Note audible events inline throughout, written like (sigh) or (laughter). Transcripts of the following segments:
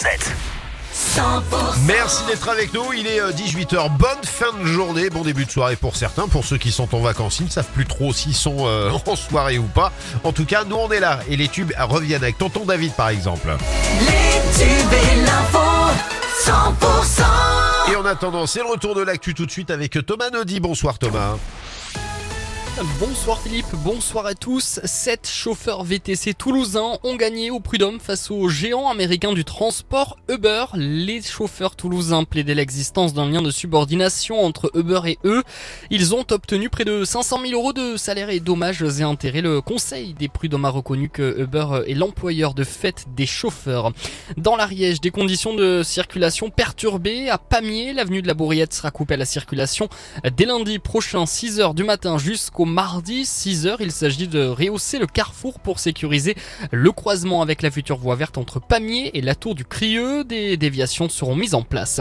100%. Merci d'être avec nous. Il est 18h. Bonne fin de journée. Bon début de soirée pour certains. Pour ceux qui sont en vacances, ils ne savent plus trop s'ils sont euh, (laughs) en soirée ou pas. En tout cas, nous on est là et les tubes reviennent avec Tonton David par exemple. Les tubes et l'info, 100%. Et en attendant, c'est le retour de l'actu tout de suite avec Thomas Naudy. Bonsoir Thomas. Bonsoir Philippe, bonsoir à tous. Sept chauffeurs VTC toulousains ont gagné au prud'homme face aux géants américains du transport Uber. Les chauffeurs toulousains plaidaient l'existence d'un lien de subordination entre Uber et eux. Ils ont obtenu près de 500 000 euros de salaire et dommages et intérêts. Le conseil des prud'hommes a reconnu que Uber est l'employeur de fait des chauffeurs. Dans l'Ariège, des conditions de circulation perturbées. À Pamiers, l'avenue de la Bourriette sera coupée à la circulation dès lundi prochain, 6h du matin jusqu'au mardi 6h. Il s'agit de rehausser le carrefour pour sécuriser le croisement avec la future voie verte entre Pamiers et la tour du Crieux. Des déviations seront mises en place.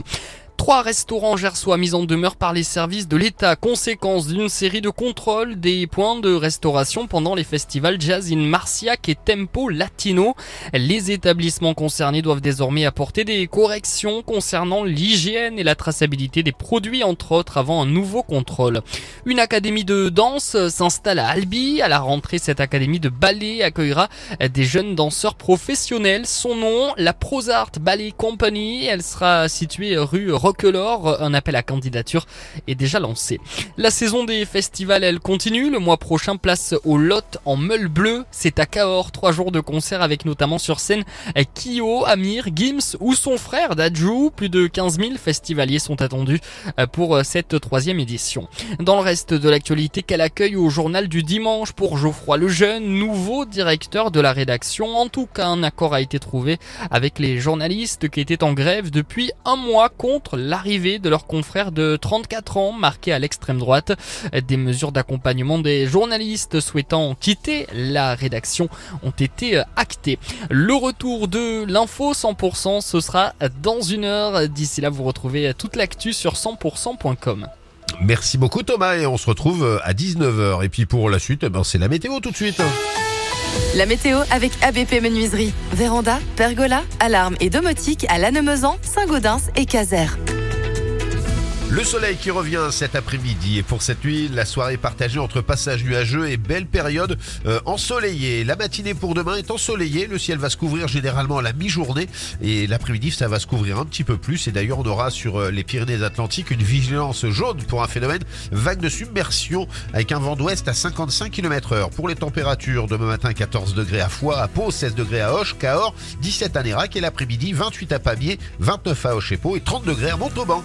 Trois restaurants gersois mis en demeure par les services de l'État, conséquence d'une série de contrôles des points de restauration pendant les festivals Jazz in Marciac et Tempo Latino. Les établissements concernés doivent désormais apporter des corrections concernant l'hygiène et la traçabilité des produits, entre autres, avant un nouveau contrôle. Une académie de danse s'installe à Albi. À la rentrée, cette académie de ballet accueillera des jeunes danseurs professionnels. Son nom, la Prosart Ballet Company. Elle sera située rue Roquelaure, un appel à candidature est déjà lancé. La saison des festivals, elle continue. Le mois prochain, place au Lot en meule bleu. C'est à Cahors, trois jours de concert avec notamment sur scène Kyo, Amir, Gims ou son frère Dajou. Plus de 15 000 festivaliers sont attendus pour cette troisième édition. Dans le reste de l'actualité, quel accueil au journal du dimanche pour Geoffroy Lejeune, nouveau directeur de la rédaction. En tout cas, un accord a été trouvé avec les journalistes qui étaient en grève depuis un mois contre l'arrivée de leurs confrères de 34 ans marqués à l'extrême droite. Des mesures d'accompagnement des journalistes souhaitant quitter la rédaction ont été actées. Le retour de l'info 100%, ce sera dans une heure. D'ici là, vous retrouvez toute l'actu sur 100%.com. Merci beaucoup Thomas et on se retrouve à 19h. Et puis pour la suite, eh ben, c'est la météo tout de suite. La météo avec ABP Menuiserie. Véranda, pergola, alarme et domotique à Lannemezan, Saint-Gaudens et Caser. Le soleil qui revient cet après-midi et pour cette nuit, la soirée partagée entre passage nuageux et belle période euh, ensoleillée. La matinée pour demain est ensoleillée, le ciel va se couvrir généralement à la mi-journée et l'après-midi ça va se couvrir un petit peu plus et d'ailleurs on aura sur euh, les Pyrénées-Atlantiques une vigilance jaune pour un phénomène vague de submersion avec un vent d'ouest à 55 km heure. Pour les températures, demain matin 14 degrés à Foix, à Pau, 16 degrés à Hoche, Cahors, 17 à Nérac et l'après-midi 28 à Pamiers, 29 à Hoche et Pau et 30 degrés à Montauban.